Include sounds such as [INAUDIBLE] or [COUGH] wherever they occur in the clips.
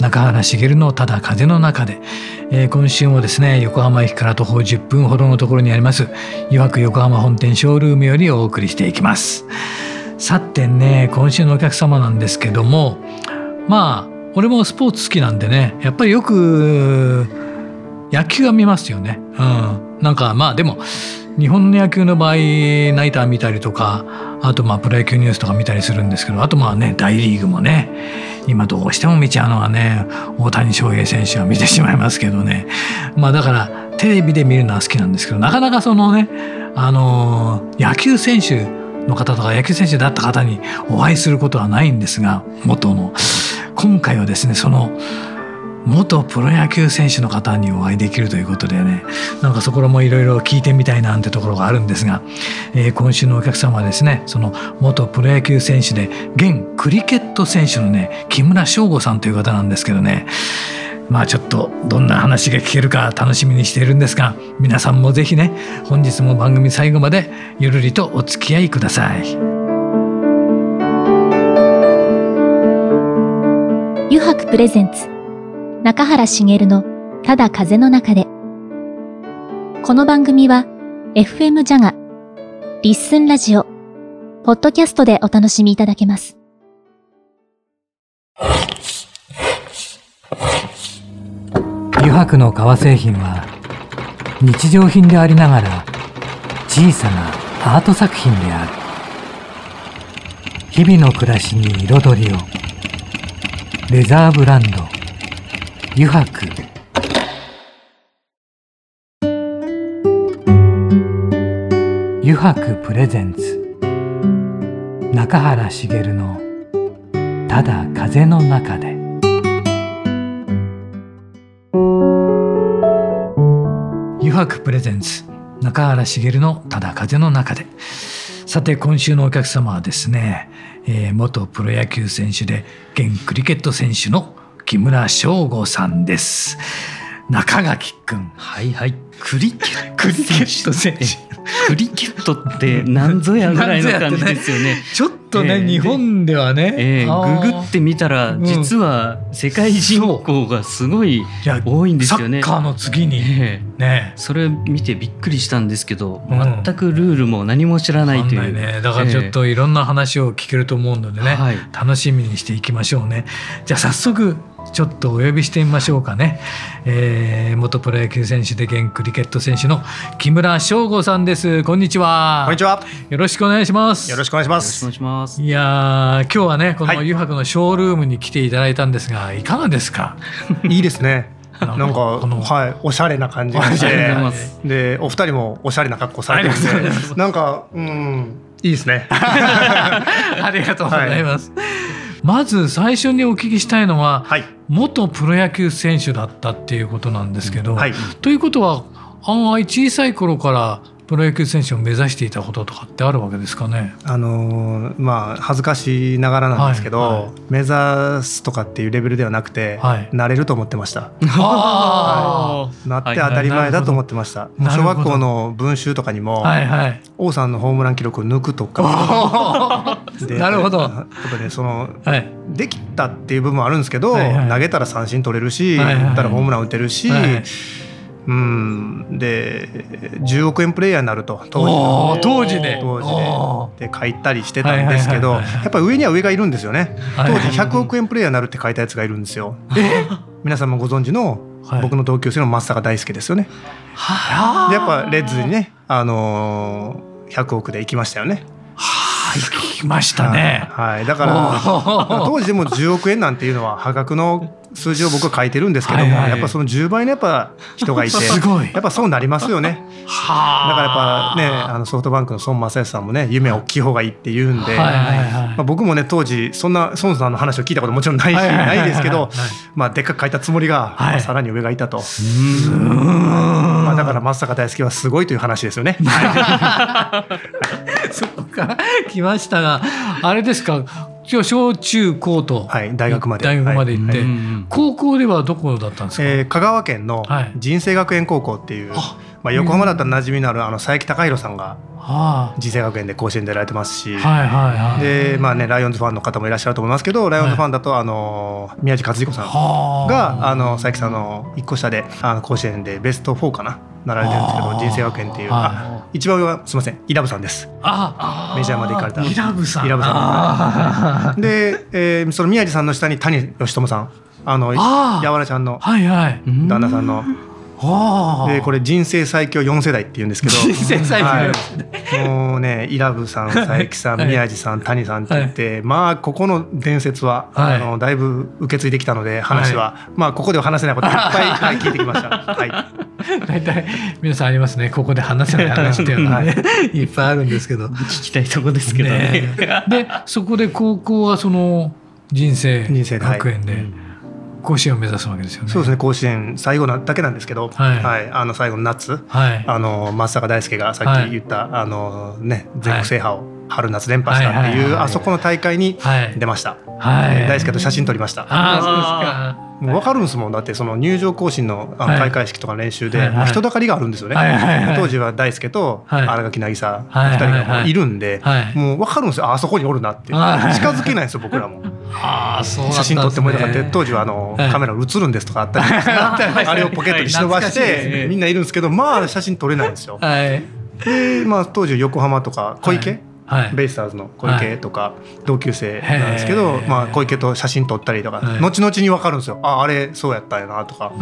中原茂のただ風の中で、えー、今週もですね横浜駅から徒歩10分ほどのところにあります余白横浜本店ショールームよりお送りしていきます。さてね今週のお客様なんですけどもまあ俺もスポーツ好きなんでねやっぱりよく野球は見ますよね。うん。なんかまあでも日本の野球の場合ナイター見たりとかあとまあプロ野球ニュースとか見たりするんですけどあとまあね大リーグもね今どうしても見ちゃうのはね大谷翔平選手は見てしまいますけどね。まあだからテレビで見るのは好きなんですけどなかなかそのねあの野球選手の方とか野球選手だった方にお会いすることはないんですが元の。今回はですねその元プロ野球選手の方にお会いできるということでねなんかそこらもいろいろ聞いてみたいなんてところがあるんですが、えー、今週のお客様はですねその元プロ野球選手で現クリケット選手のね木村翔吾さんという方なんですけどねまあちょっとどんな話が聞けるか楽しみにしているんですが皆さんもぜひね本日も番組最後までゆるりとお付き合いください。油白プレゼンツ中原茂のただ風の中で。この番組は FM ジャガ、リッスンラジオ、ポッドキャストでお楽しみいただけます。油白の革製品は日常品でありながら小さなアート作品である。日々の暮らしに彩りを。レザーブランド油白油白プレゼンツ中原茂の「ただ風の中で」油白プレゼンツ中原茂の「ただ風の中で」さて今週のお客様はですね、えー、元プロ野球選手で現クリケット選手の木村翔吾さんです。中垣くん。はいはい。クリケット選手。クリケットって何ぞやぐらいの感じですよね。[LAUGHS] ちょっとね、えー、日本ではね、えー、ググってみたら実は世界人口がすごい多いんですよね。サッカーの次に、えー、ね、それ見てびっくりしたんですけど、うん、全くルールも何も知らないという。ね、だからちょっといろんな話を聞けると思うのでね、はい、楽しみにしていきましょうね。じゃあ早速ちょっとお呼びしてみましょうかね、えー、元プロ野球選手で現クリケット選手の木村翔吾さんです。こんにちは。こんにちは。よろしくお願いします。よろしくお願いします。よろしくお願いします。いや今日はねこの湯白のショールームに来ていただいたんですがいかがですか？[LAUGHS] いいですね。なんかはいおしゃれな感じがして。でお二人もおしゃれな格好されてます。なんかうんいいですね。[LAUGHS] ありがとうございます、はいまず最初にお聞きしたいのは、はい、元プロ野球選手だったっていうことなんですけど、はい、ということは案外小さい頃からプロ野球選手を目指していたこととかってあるわけですかね？あのー、まあ恥ずかしながらなんですけど、はい。はい、目指すとかっていうレベルではなくて、はい、なれると思ってました。はい、なって当たり前だと思ってました。小学校の文集とかにも、はいはい、王さんのホームラン記録を抜くとか、[LAUGHS] なるほど。とかでその、はい、できたっていう部分はあるんですけど、はいはい、投げたら三振取れるし、はいはい、打ったらホームラン打てるし。はいうん。で10億円プレイヤーになると当時当時で当時でで書いたりしてたんですけどやっぱり上には上がいるんですよね。当時100億円プレイヤーになるって書いたやつがいるんですよ。皆さんもご存知の僕の同級生の松坂大輔ですよね。でやっぱレッズにね、あのー、100億で行きましたよね。はきましたね。はい、だから当時でも10億円なんていうのは破格の数字を僕は書いてるんですけども、はいはい、やっぱその10倍のやっぱ人がいてすごい。やっぱそうなりますよね。だからやっぱねあのソフトバンクの孫正義さんもね夢は大きい方がいいって言うんで、はいはいはい、まあ、僕もね当時そんな孫さんの話を聞いたこともちろんないし、ないですけど、まあ、でっかく書いたつもりが、はい。まあ、さらに上がいたと。まあ、だから松坂大輔はすごいという話ですよね。[LAUGHS] そこから来ましたがあれですか今日小中高と、はい、大学まで。大学まで行って、はい、高校ではどこだったんですか、えー、香川県の人生学園高校っていう、はい、まあ、横浜だったら馴染みのあるあの佐伯隆弘さんが人生学園で甲子園出られてますし、はいはいはい、でまあねライオンズファンの方もいらっしゃると思いますけどライオンズファンだとあの宮地克彦さんがあ。の佐伯さんの一個下であの甲子園でベスト4かななられてるんですけど人生学園っていう、はい、一番上はすみませんイラブさんです。あメジャーまで行かれた。イラブさん。イラブさん。で、えー、その宮地さんの下に谷義友さん。あのやわらちゃんの旦那さんの。でこれ人生最強4世代っていうんですけど。人生最強、はい、もうね伊良部さん佐伯さん宮地さん谷さんって言って、はい、まあここの伝説は、はい、あのだいぶ受け継いできたので話は、まあここでは話せないこといっぱい [LAUGHS] 聞いてきました。はい、大体皆さんありますね。ここで話せない話っていうのはね。い。[LAUGHS] っぱいあるんですけど。聞きたいとこですけどね。ねでそこで高校はその人生学園で。甲子園を目指すわけですよね。そうですね甲子園最後なだけなんですけど、はい、はい、あの最後の夏、はい、あの松坂大輔がさっき言った、はい、あのね全国制覇を春夏連覇したっていう、あそこの大会に出ました。はい、大輔と写真撮りました。あそうですか。もう分かるんですもん。だってその入場行進のあの開会式とか練習で、人だかりがあるんですよね、当時は大輔と新垣渚2人がいるんで、もう分かるんですよ。あそこにおるなって近づけないんですよ僕らも。[LAUGHS] あそう写真撮ってもらって当時はあの、カメラ映るんですとかあったり [LAUGHS] あれをポケットに忍ばして、みんないるんですけどまあ写真撮れないんですよ。でまあ当時横浜とか小池、はい、ベイスターズの小池とか同級生なんですけど、まあ、小池と写真撮ったりとか、後々に分かるんですよ。ああれそうやったんやなとか、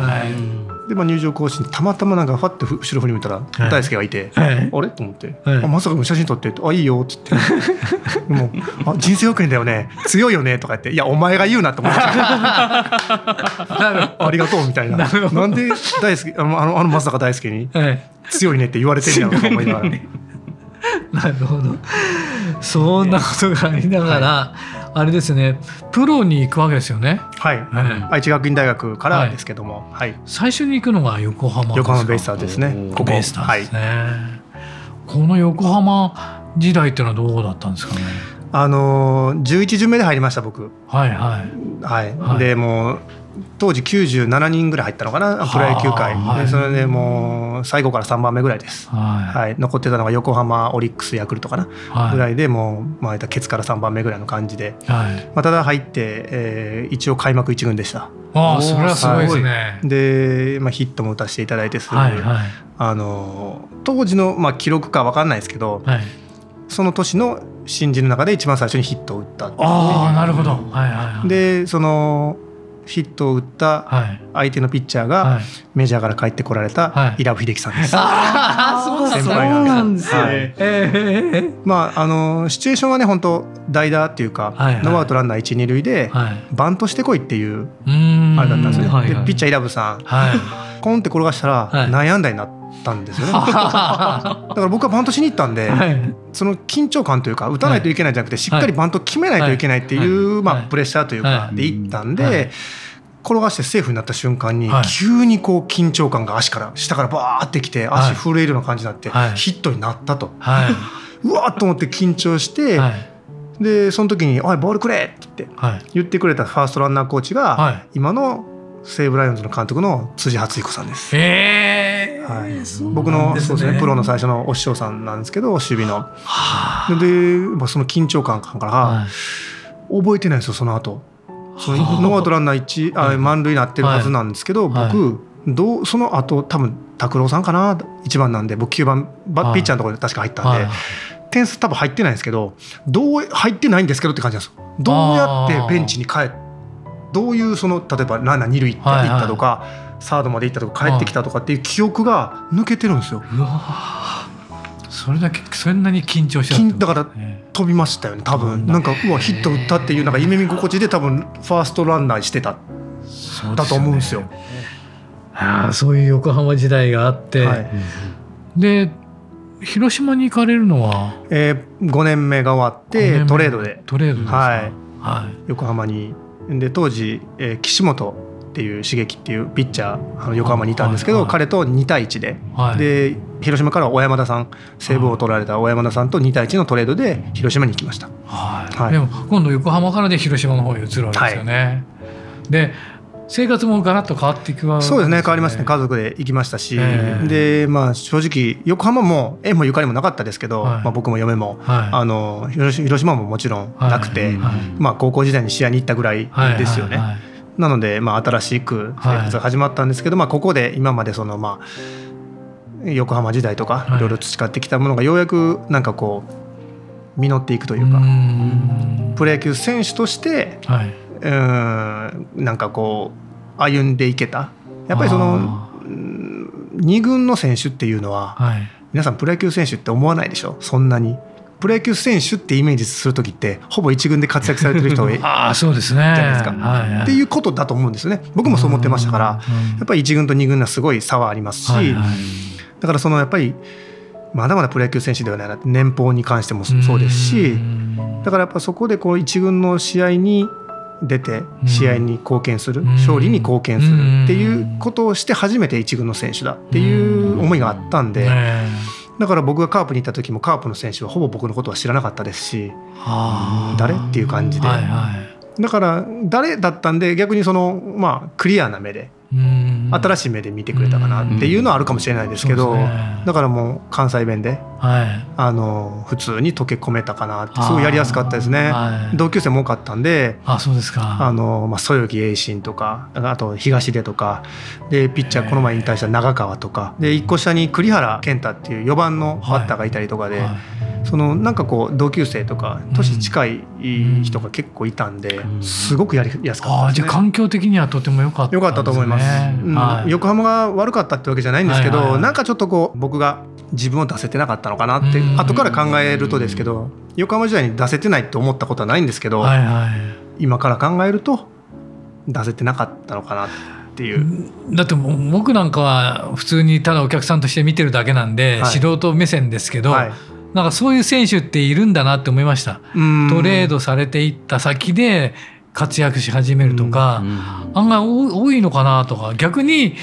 で、まあ、入場行進たまたまなんかファッて後ろ振り見たら大輔がいて、あれ？と思って「あまさか写真撮って」あいいよ」っつって「[LAUGHS] もうあ人生学園だよね。強いよね」とか言って「いやお前が言うな」って思って。ありがとうみたいな。なんで大輔あのあの松坂大輔に「強いね」って言われてるんやろうと思いながら。なるほど。そんなことがありながら、はい、あれですねプロに行くわけですよね。はい、はい、愛知学院大学からですけども、はい、最初に行くのが横浜横浜ベイスターズですね。ここ。ベイスターズですね、はい、この横浜時代っていうのはどうだったんですかね？あの11巡目で入りました僕。はいはい。はい、はい、でもう当時97人ぐらい入ったのかなプロ野球界、はい、それでもう最後から3番目ぐらいです、はい、はい、残ってたのが横浜オリックスヤクルトかな、はい、ぐらいでもう、まあ、ケツから3番目ぐらいの感じで、はい。まあ、ただ入って、えー、一応開幕1軍でした。あそれはすごいですね。で、まあ、ヒットも打たせていただいてすはいはい、あの当時の、まあ、記録か分かんないですけど、はい、その年の新人の中で一番最初にヒットを打ったああなるほど、はいはいはい、でそのヒットを打った相手のピッチャーがメジャーから帰ってこられた伊良部秀樹さんです。ああ、そう先輩なんです。ね。まああのシチュエーションはね本当代打っていうか、ノーアウトランナー一二塁でバントしてこいっていうあれだったんですよ。でピッチャー伊良部さん、コンって転がしたら内野安打になって。たんですよね。だから僕はバントしに行ったんで、はい、その緊張感というか打たないといけないんじゃなくてしっかりバント決めないといけないっていう、まあ、プレッシャーというかで行ったんで。転がしてセーフになった瞬間に、急にこう緊張感が足から下からバーってきて足震えるような感じになって、ヒットになったと、[LAUGHS] うわっと思って緊張して、でその時に「おいボールくれ!」って言ってくれたファーストランナーコーチが、今の西武ライオンズの監督の辻初彦さんです。へはい、僕のそうですねプロの最初のお師匠さんなんですけど守備の。で、まあ、その緊張感から、はい、覚えてないですよその後。そのノーアウトランナー一 [LAUGHS] あ満塁になってるはずなんですけど、はい、僕どうその後多分拓郎さんかな1番なんで僕9番バピッチャーのところで確か入ったんで、点数多分入ってないんですけどどう入ってないんですけどって感じなんですよ。どうやってベンチに帰どういうその例えばランナー二塁行った,、行ったとか、サードまで行ったとか帰ってきたとかっていう記憶が抜けてるんですよ。それだけそんなに緊張しただから飛びましたよね多分。なんかうわヒット打ったっていうなんか夢見心地で多分ファーストランナーしてた。だと思うんですよ。あそういう横浜時代があって、はい、で広島に行かれるのは、えー、5年目が終わってトレードで。トレードはい、はい、横浜に。で当時、えー、岸本っていう刺激っていうピッチャーあの横浜にいたんですけど、はいはい、彼と2対1で、はい、で広島からは小山田さん西武を取られた小山田さんと2対1のトレードで広島に行きました、はい、はい、でも今度横浜からで広島の方に移るわけですよね。で生活もガラッと変わっていくわね、そうですね。変わりますね。家族で行きましたし、えー、でまあ正直横浜も縁もゆかりもなかったですけど、はい、まあ、僕も嫁も、はい、あの広島ももちろんなくて、はい、まあ、高校時代に試合に行ったぐらいですよね。なので、まあ、新しく生活が始まったんですけど、まあ、ここで今までそのまあ横浜時代とかい。ろいろ培ってきたものがようやくなんかこう実っていくというかプロ野球選手として、はい。うんなんかこう歩んでいけた。やっぱりその2軍の選手っていうのは、はい、皆さんプロ野球選手って思わないでしょ？そんなに。プロ野球選手ってイメージする時ってほぼ一軍で活躍されてる人あそうですねじゃないですか、はいはい、っていうことだと思うんですよね。僕もそう思ってましたから。やっぱり一軍と二軍はすごい差はありますし、はいはい、だからそのやっぱりまだまだプロ野球選手ではないな年俸に関してもそうですしだからやっぱそこでこう一軍の試合に出て試合に貢献する、勝利に貢献するっていうことをして初めて一軍の選手だっていう思いがあったんで。だから僕がカープに行った時もカープの選手はほぼ僕のことは知らなかったですし誰っていう感じで、だから誰だったんで逆にそのまあクリアな目で新しい目で見てくれたかなっていうのはあるかもしれないですけど、ね、だからもう関西弁で、はい、あの普通に溶け込めたかなってすごいやりやすかったですね、はい、同級生も多かったんであそうですか。あの、まあ、そよぎ栄信とかあと東出とかでピッチャーこの前引退した長川とかで一個下に栗原健太っていう4番のバッターがいたりとかで。はいそのなんかこう同級生とか年近い人が結構いたんで、すごくやりやすかったね、じゃあ環境的にはとても良かった、ね、良かったと思います、うん。はい、横浜が悪かったってわけじゃないんですけど、はいはい、なんかちょっとこう僕が自分を出せてなかったのかなって後から考えるとですけど横浜時代に出せてないって思ったことはないんですけど、はいはい、今から考えると出せてなかったのかなっていう。だって僕なんかは普通にただお客さんとして見てるだけなんで、はい、素人目線ですけど、はいなんかそういう選手っているんだなって思いました。トレードされていった先で活躍し始めるとか、案外多いのかなとか。逆に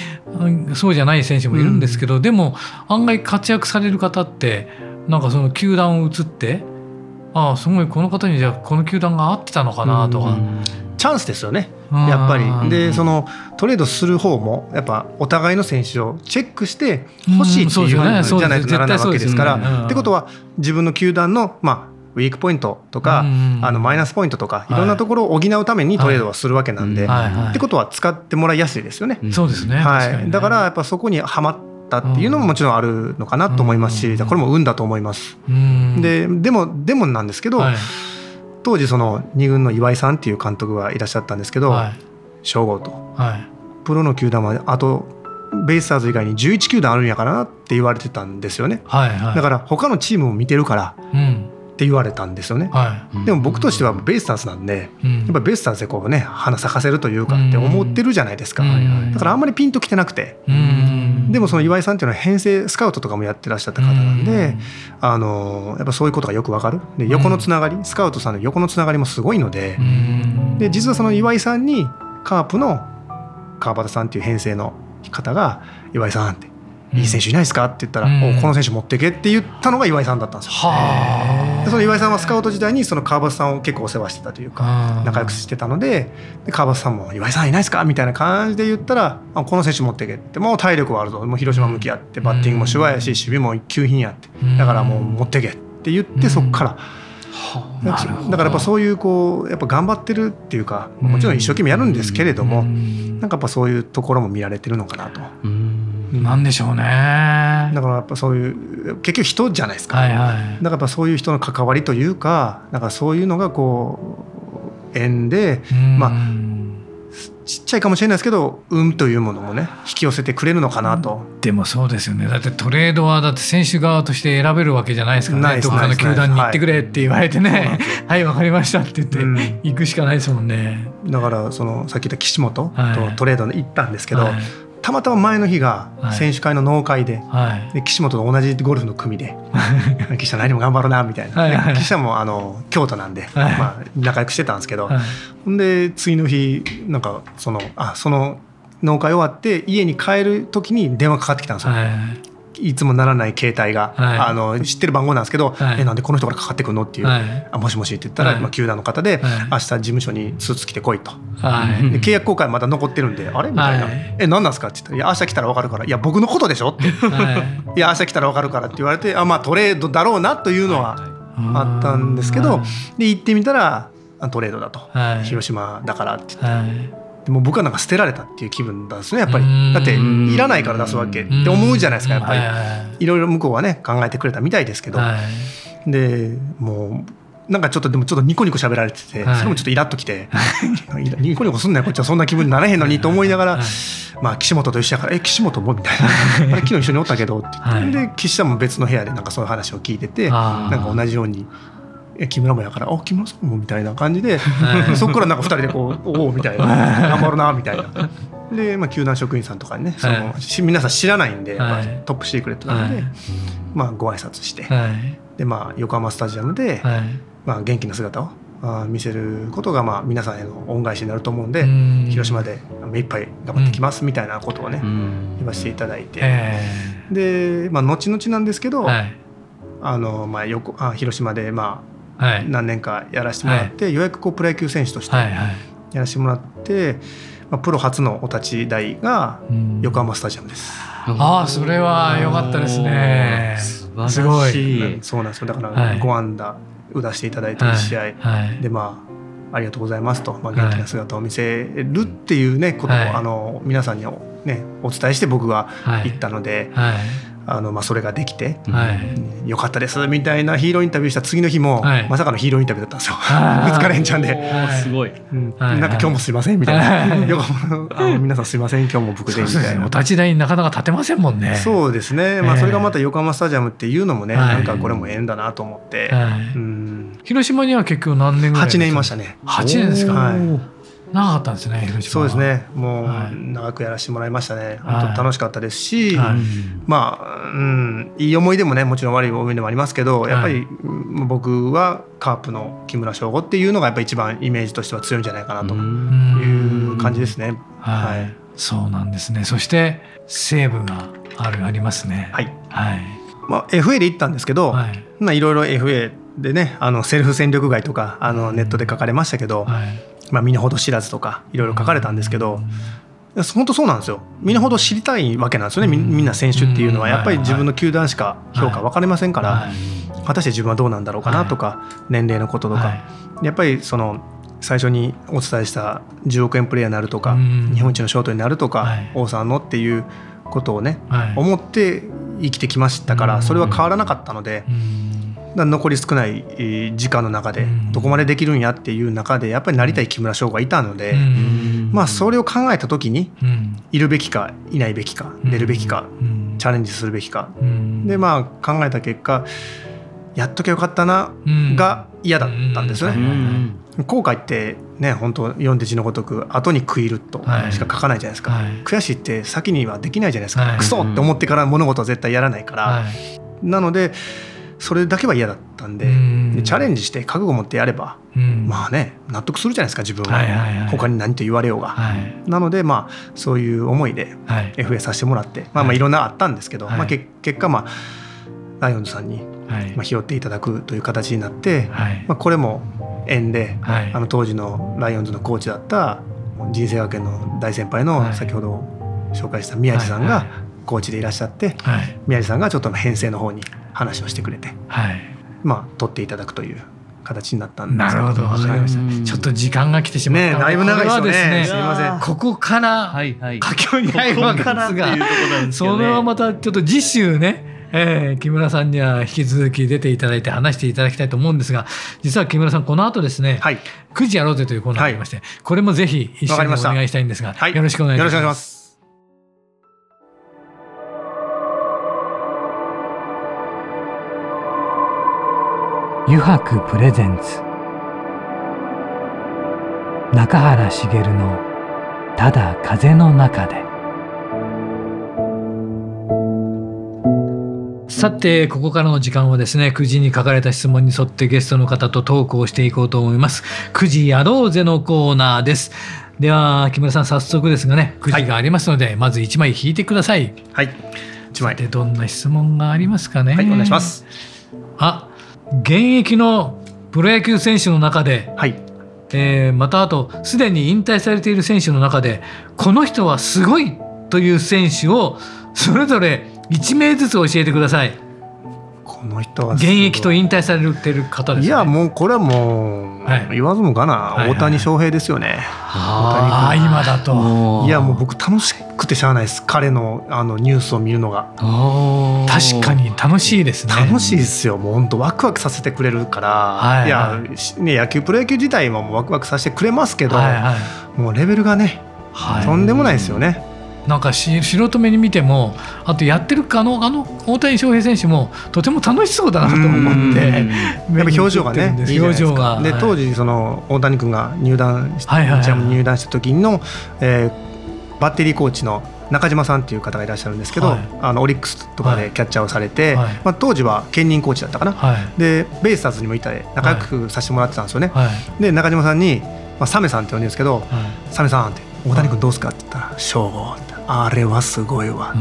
そうじゃない選手もいるんですけど、でも案外活躍される方ってなんかその球団を移ってああすごいこの方にじゃあこの球団が合ってたのかなとか。チャンスですよね。やっぱり。でそのトレードする方もやっぱお互いの選手をチェックして欲しいっていうじゃないとならないわけですから。ってことは自分の球団のまあウィークポイントとか、あのマイナスポイントとかい。ろんなところを補うためにトレードはするわけなんで、ってことは使ってもらいやすいですよね。そうですね、はい、だからやっぱそこにはまったっていうのももちろんあるのかなと思いますし、これも運だと思います。ででもでもなんですけど、当時その2軍の岩井さんっていう監督がいらっしゃったんですけど、省吾と、はい、プロの球団はあとベイスターズ以外に11球団あるんやからなって言われてたんですよね、はいはい、だから他のチームも見てるから、うん、って言われたんですよね、はい、でも僕としてはベイスターズなんで、うん、やっぱベイスターズでこうね花咲かせるというかって思ってるじゃないですか、だからあんまりピンときてなくて、でもその岩井さんっていうのは編成スカウトとかもやってらっしゃった方なんで、あのやっぱそういうことがよくわかる。で横のつながり、スカウトさんの横のつながりもすごいので,、で実はその岩井さんにカープの川端さんっていう編成の方が「岩井さん」っていい選手いないですか?」って言ったら「うん、この選手持ってけ」って言ったのが岩井さんだったんですよ。でその岩井さんはスカウト時代にその川端さんを結構お世話してたというか仲良くしてたのでで川端さんも「岩井さんいないですか?」みたいな感じで言ったら「あこの選手持ってけ」って。もう体力はあるぞ。もう広島向き合ってバッティングも手話やし守備も一級品やって。だからもう持ってけって言ってそこから。だからやっぱそういうこうやっぱ頑張ってるっていうかもちろん一生懸命やるんですけれどもなんかやっぱそういうところも見られてるのかなと。なんでしょうね。だからやっぱそういう結局人じゃないですか、はいはい、だからやっぱそういう人の関わりというかだからそういうのがこう縁でまあちっちゃいかもしれないですけど運というものもね引き寄せてくれるのかなと、でもそうですよね。だってトレードはだって選手側として選べるわけじゃないですからね。どっかの球団に行ってくれって言われてね。はいわ、[LAUGHS] はい、かりましたって言って、うん、行くしかないですもんね。だからそのさっき言った岸本とトレードに行ったんですけど、はいたまたま前の日が選手会の農会ではい、で岸本と同じゴルフの組で「[LAUGHS] 岸田何も頑張ろうな」みたいな、はいはい、岸田もあの京都なんで、はい、まあ、仲良くしてたんですけど、はい、ほんで次の日なんかそのあその農会終わって家に帰る時に電話かかってきたんですよ。はいいつもならない携帯が、はい、あの知ってる番号なんですけど、はい、えなんでこの人からかかってくるのっていう、はい、あもしもしって言ったら、まあ、球団の方で、明日事務所にスーツ着てこいと、で契約更改まだ残ってるんであれ？みたいな、え何なんですかって言ったらいや明日来たら分かるからいや僕のことでしょって、い、[LAUGHS] や明日来たら分かるからって言われてあまあトレードだろうなというのはあったんですけど、で行ってみたらトレードだと、広島だからって言って。でも僕はなんか捨てられたっていう気分なんですねやっぱり。だっていらないから出すわけって思うじゃないですかやっぱり。いろいろ向こうはね考えてくれたみたいですけど、でもうなんかちょっとでもちょっとニコニコ喋られてて、それもちょっとイラッときて [LAUGHS] ニコニコすんなよこっちはそんな気分になれへんのにと思いながら、まあ岸本と一緒やから「え岸本も?」みたいな「あれ昨日一緒におったけど」って言って、で岸田も別の部屋でなんかそういう話を聞いててなんか同じようにえ木村もやから「あ木村さんも」みたいな感じで、そこからなんか2人でこう「[LAUGHS] おお」みたいな「頑張るな」みたいな。で、まあ、球団職員さんとかにねその、皆さん知らないんで、はい、トップシークレットなんで、まあ、ご挨拶して、でまあ、横浜スタジアムで、まあ、元気な姿をあ見せることがまあ皆さんへの恩返しになると思うんで広島で目いっぱい頑張ってきますみたいなことをね言わせていただいて。で、まあ、後々なんですけど、あのまあ、横あ広島でまあ何年かやらせてもらって、はい、ようやくこうプロ野球選手としてやらせてもらって、まあ、プロ初のお立ち台が横浜スタジアムです。ああそれは良かったですね。すごい。そうなんですよ。だから5安打打たせていただいて1試合、でまあありがとうございますと、まあ、元気な姿を見せるっていうねことを、あの皆さんにねお伝えして僕が言ったので。はいあのまあ、それができて、はい、よかったですみたいなヒーローインタビューした次の日も、はい、まさかのヒーローインタビューだったんですよ。ぶつかれんちゃんで、すごい、うん、なんか今日もすいませんみたいな、あの皆さんすいません今日も僕でみたいな、お立ち台なかなか立てませんもんね。そうですね、まあ、それがまた横浜スタジアムっていうのもね、なんかこれも縁だなと思って、うん、広島には結局何年ぐらい8年いましたね。8年ですか、はい長かったんですねそうですね。もう長くやらせてもらいましたね、はい、本当楽しかったですし、はい、まあ、うん、いい思い出もねもちろん悪い思い出もありますけどやっぱり僕はカープの木村翔吾っていうのがやっぱり一番イメージとしては強いんじゃないかなという感じですね。はい、そうなんですね。そして西武があるありますね。はい、はい。まあ、FA で行ったんですけど、はい、まあ、いろいろ FA でねあのセルフ戦力外とかあのネットで書かれましたけど、はいまあ、身の程知らずとかいろいろ書かれたんですけど、本当そうなんですよ。身の程知りたいわけなんですよねみんな選手っていうのは。やっぱり自分の球団しか評価分かりませんから、果たして自分はどうなんだろうかなとか、年齢のこととか、やっぱりその最初にお伝えした10億円プレーヤーになるとか、日本一のショートになるとか、王さんのっていうことをね、思って生きてきましたからそれは変わらなかったので。残り少ない時間の中でどこまでできるんやっていう中でやっぱりなりたい木村翔がいたので、まあ、それを考えた時にいるべきかいないべきか出るべきかチャレンジするべきか。でまあ考えた結果やっときゃよかったなが嫌だったんですよね。後悔ってね本当読んで字のごとく後に食いるとしか書かないじゃないですか、はい、悔しいって先にはできないじゃないですか、はい、クソって思ってから物事は絶対やらないから、はい、なのでそれだけは嫌だったんででチャレンジして覚悟持ってやれば、まあね納得するじゃないですか自分は,、他に何と言われようが、はい、なのでまあそういう思いで FA させてもらって、まあまあい。ろんなあったんですけど、まあ、結果まあライオンズさんに、まあ、拾っていただくという形になって、まあ、これも縁で、あの当時のライオンズのコーチだった人生学園の大先輩の先ほど紹介した宮地さんがコーチでいらっしゃって、宮地さんがちょっと編成の方に話をしてくれて、はい、まあ取っていただくという形になったんですなるほど。わかりましたちょっと時間が来てしまった。ねだいぶ長いですね。すみません。ここから佳境に入るわけですがそれはまたちょっと次週ねえー、木村さんには引き続き出ていただいて話していただきたいと思うんですが実は木村さんこの後ですね、はい、9時やろうぜというコーナーがありまして、はい、これもぜひ一緒にお願いしたいんですが、よろしくお願いします。油白プレゼンツ。中原茂の「ただ風の中で」さてここからの時間はですね9時に書かれた質問に沿ってゲストの方とトークをしていこうと思います。9時やろうぜのコーナーです。では木村さん早速ですがね9時がありますので、はい、まず1枚引いてください。はい。1枚。でどんな質問がありますかね。はいお願いします。あ現役のプロ野球選手の中で、はいえー、またあとすでに引退されている選手の中でこの人はすごいという選手をそれぞれ1名ずつ教えてください。この人は現役と引退されてる方です、ね、いやもうこれはもう、はい、言わずもがな、はいはい、大谷翔平ですよね。ああ今だと。いやもう僕楽しくてしゃあないです。彼のあのニュースを見るのが。確かに楽しいですね。楽しいですよ。もう本当ワクワクさせてくれるから、はいはい、いや、ね、野球プロ野球自体もワクワクさせてくれますけど、はいはい、もうレベルがね、はい、とんでもないですよね。なんか素人目に見てもあとやってるあのあの大谷翔平選手もとても楽しそうだなと思って [LAUGHS] やっぱ表情がね。表情が。で当時その大谷君が入団し、はいはい、入団した時の、えー、バッテリーコーチの中島さんっていう方がいらっしゃるんですけど、はい、あのオリックスとかでキャッチャーをされて、はい、まあ、当時は兼任コーチだったかな、はい、でベイスターズにもいたで仲良くさせてもらってたんですよね、で中島さんに、まあ、サメさんって呼んでるんですけど「サメさん」って「大谷君どうすか?」って言ったら「省吾」ってあれはすごいわ。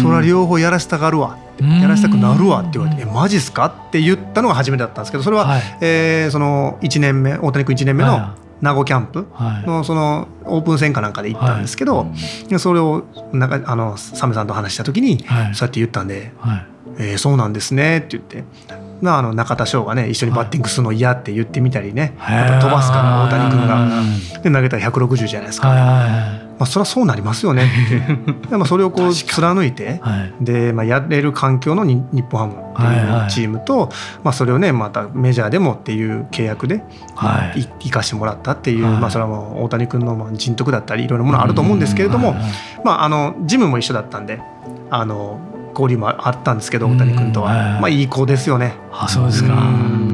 それは両方やらせたがるわ。やらせたくなるわって言われて「えマジっすか?」って言ったのが初めてだったんですけどそれは、はい、えー、その1年目大谷君1年目の名護キャンプのそのオープン戦かなんかで行ったんですけど、はい、それをなんかあのサメさんと話した時に、そうやって言ったんで「はい、えー、そうなんですね」って言って。あの中田翔がね一緒にバッティングするの嫌って言ってみたりね、やっぱ飛ばすから大谷君が。で投げたら160じゃないですか、まあ、それはそうなりますよね。[LAUGHS] でもそれをこう貫いて、で、まあ、やれる環境の日本ハムっていうチームと、まあ、それをねまたメジャーでもっていう契約で、はい、生かしてもらったっていう、まあ、それはもう大谷君の人徳だったりいろいろものあると思うんですけれども、まあ、あのジムも一緒だったんであの交流もあったんですけど大谷君とは、まあいい子ですよね。あそうですか。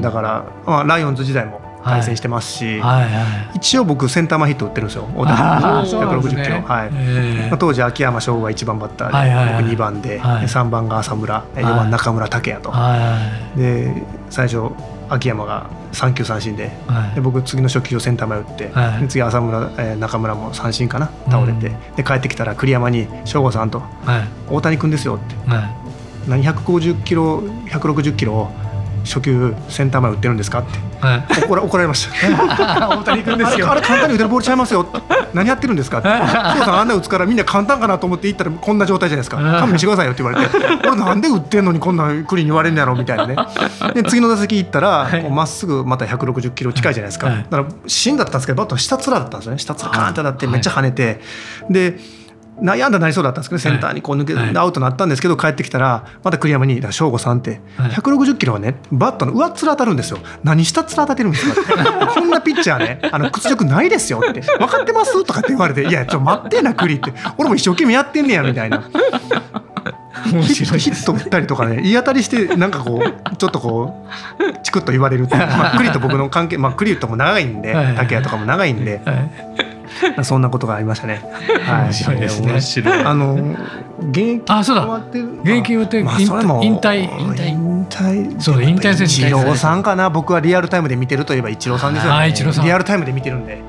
だから、まあ、ライオンズ時代も対戦してますし、はいはい。はい、一応僕センター前ヒット打ってるんですよ大谷。君160キロ、ね、はい、えー、まあ、当時秋山翔吾が1番バッターで、はいはいはい、僕2番で、はい、3番が浅村4番中村武也と、はいはい、で最初秋山が三球三振ではい、で僕次の初球をセンター前打って、はい、次浅村、えー、中村も三振かな倒れて、うん、で帰ってきたら栗山に「省吾さんと」大谷君ですよ」って、何150キロ160キロを初球センター前打ってるんですか?」って、はい、怒ら怒られました。大谷君ですよ。あれ簡単に打てるボールちゃいますよ。何やってるんですかって「父さんあんな打つからみんな簡単かなと思って行ったらこんな状態じゃないですか。勘弁してくださいよ」って言われて「俺なんで打ってんのにこんなクリーンに言われんのやろ」みたいなね。で次の打席行ったらま、っすぐまた160キロ近いじゃないですか、はい、だから芯だったんですけどバット下つらだったんですよね。下つらカーンって当たってめっちゃ跳ねて、で悩んだなりそうだったんですけどセンターにこう抜け、はい、アウトになったんですけど帰ってきたらまた栗山に「省吾さんって160キロはねバットの上っ面当たるんですよ。何下っ面当たってるんですか? [LAUGHS]」こんなピッチャーねあの屈辱ないですよ」って「分かってます?」とかって言われて「いやちょ待ってな栗」って。俺も一生懸命やってんねやみたいな。ヒットヒット打ったりとかね言い当たりしてなんかこうちょっとこうチクッと言われるまあ、栗と僕の関係、まあ、栗とも長いんで竹谷とかも長いんで、[LAUGHS] そんなことがありましたね。はい、面白いですね。あの現役あそうだ現役終わってまあそれも引退引退引退そう引退選手一郎さんかな僕はリアルタイムで見てるといえば一郎さんですよね。一郎さんリアルタイムで見てるんで。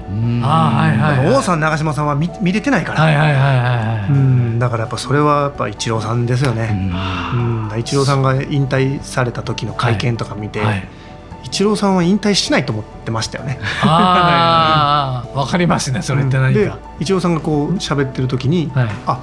あはいはい。王さん長嶋さんは見見れてないから。はいはいはいはい。うんだからやっぱそれはやっぱ一郎さんですよね。うん一郎さんが引退された時の会見とか見て。一郎さんは引退しないと思ってましたよね。[LAUGHS] ああ、わかりますね。それって何か。イチローさんがこう喋ってる時に、はい、あ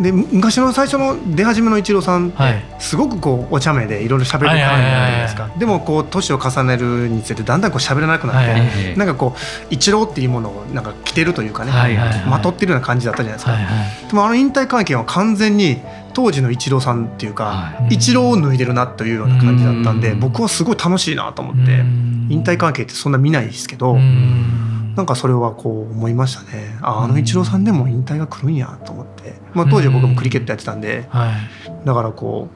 で昔の最初の出始めのイチローさんって、はい、すごくこうお茶目でいろいろ喋る感じじゃないですか、でもこう年を重ねるにつれてだんだんこう喋らなくなって、はい、なんかこうイチローっていうものをなんか着てるというかね、はい、まとってるような感じだったじゃないですか、はいはい、でもあの引退会見は完全に当時のイチローさんっていうか、はい、イチローを脱いでるなというような感じだったんで僕はすごい楽しいなと思って引退関係ってそんな見ないですけど。なんかそれはこう思いましたね。ああのイチローさんでも引退が来るんやと思って、まあ、当時は僕もクリケットやってたんで、はい、だからこ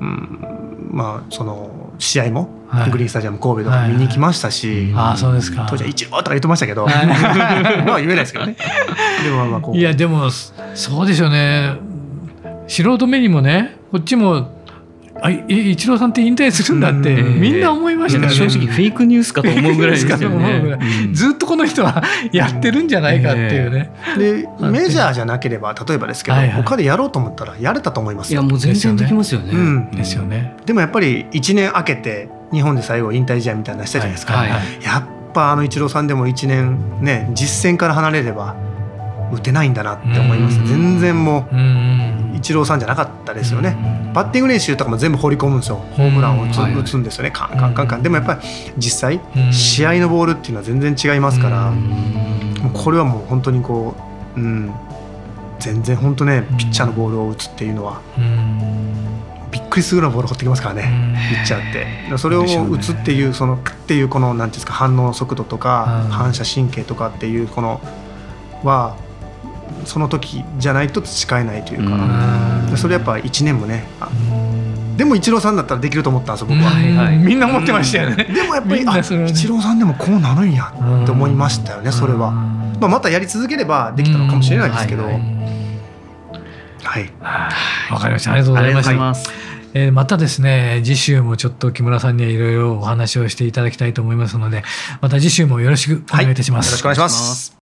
う、うん、まあその試合もグリーンスタジアム神戸とか見に行きましたし、あそうですか。当時は「イチロー」とか言ってましたけどまあ言えないですけどね。でもまあこう。いやでもそうですよね素人目にもねこっちもあイチローさんって引退するんだってみんな思いましたね、正直フェイクニュースかと思うぐらいですよね。[LAUGHS] ずっとこの人はやってるんじゃないかっていうね、でメジャーじゃなければ例えばですけど、他でやろうと思ったらやれたと思いますいやもう全然できますよね、ですよね。でもやっぱり1年空けて日本で最後引退試合みたいなしたじゃないですか、やっぱあのイチローさんでも1年ね実戦から離れれば打てないんだなって思います。全然もうイチローさんじゃなかったですよね。バッティング練習とかも全部放り込むんですよ。ホームランを打つん。ですよね。カンカンカンカン。でもやっぱり実際試合のボールっていうのは全然違いますからこれはもう本当にこう、うん、全然本当ねピッチャーのボールを打つっていうのはびっくりするぐらいボール放ってきますからねピッチャーって。それを打つっていうそのっていうこのなんていうんですか反応速度とか反射神経とかっていうこのはその時じゃないと培えないというか。それやっぱ1年もねでもイチローさんだったらできると思ったんです僕は、はいはい、みんな思ってましたよね。でもやっぱり [LAUGHS] あイチローさんでもこうなるんやって思いましたよねそれは、まあ、またやり続ければできたのかもしれないですけど。はい。わ、かりました。ありがとうございました、えー、またです。ね次週もちょっと木村さんにはいろいろお話をしていただきたいと思います。のでまた次週もよろしくお願いいたします、よろしくお願いします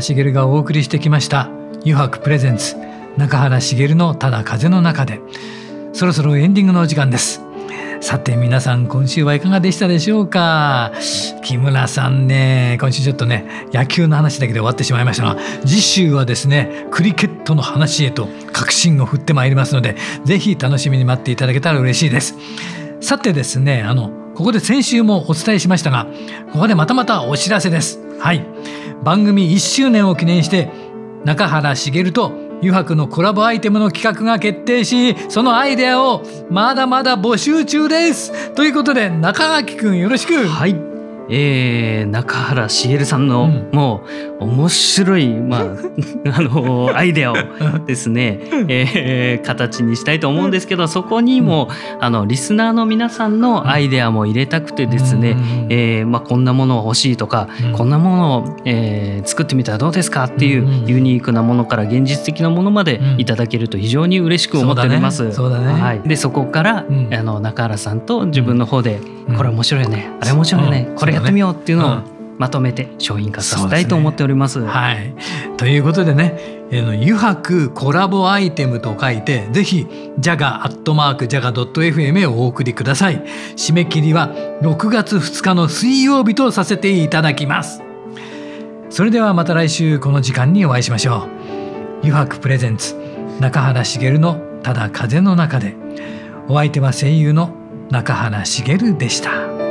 原茂がお送りしてきました「油白プレゼンツ中原茂のただ風の中で」そろそろエンディングのお時間です。さて皆さん今週はいかがでしたでしょうか？木村さんね今週ちょっとね野球の話だけで終わってしまいましたが次週はですねクリケットの話へと確信を振ってまいりますのでぜひ楽しみに待っていただけたら嬉しいです。さてですねあのここで先週もお伝えしましたがここでまたまたお知らせです。はい。番組1周年を記念して中原茂と油白のコラボアイテムの企画が決定しそのアイデアをまだまだ募集中です。ということで中垣くんよろしく。はい。えー、中原茂さんの、もう面白い、まあ、[LAUGHS] あのアイデアをですね、えー、形にしたいと思うんですけどそこにも、あのリスナーの皆さんのアイデアも入れたくてですね、えーまあ、こんなものを欲しいとか、こんなものを、えー、作ってみたらどうですかっていうユニークなものから現実的なものまでいただけると非常に嬉しく思っております。そうだね、はい、でそこから、あの中原さんと自分の方で、これ面白いよねあれ面白いよね、これやってみようっていうのをまとめて商品化させたいと思っております。すね、はい、ということでね「油白コラボアイテム」と書いてぜひ jaga.jaga.fm へお送りください。締め切りは6月2日の水曜日とさせていただきます。それではまた来週この時間にお会いしましょう。油白プレゼンツ中原茂のただ風の中でお相手は声優の中原茂でした。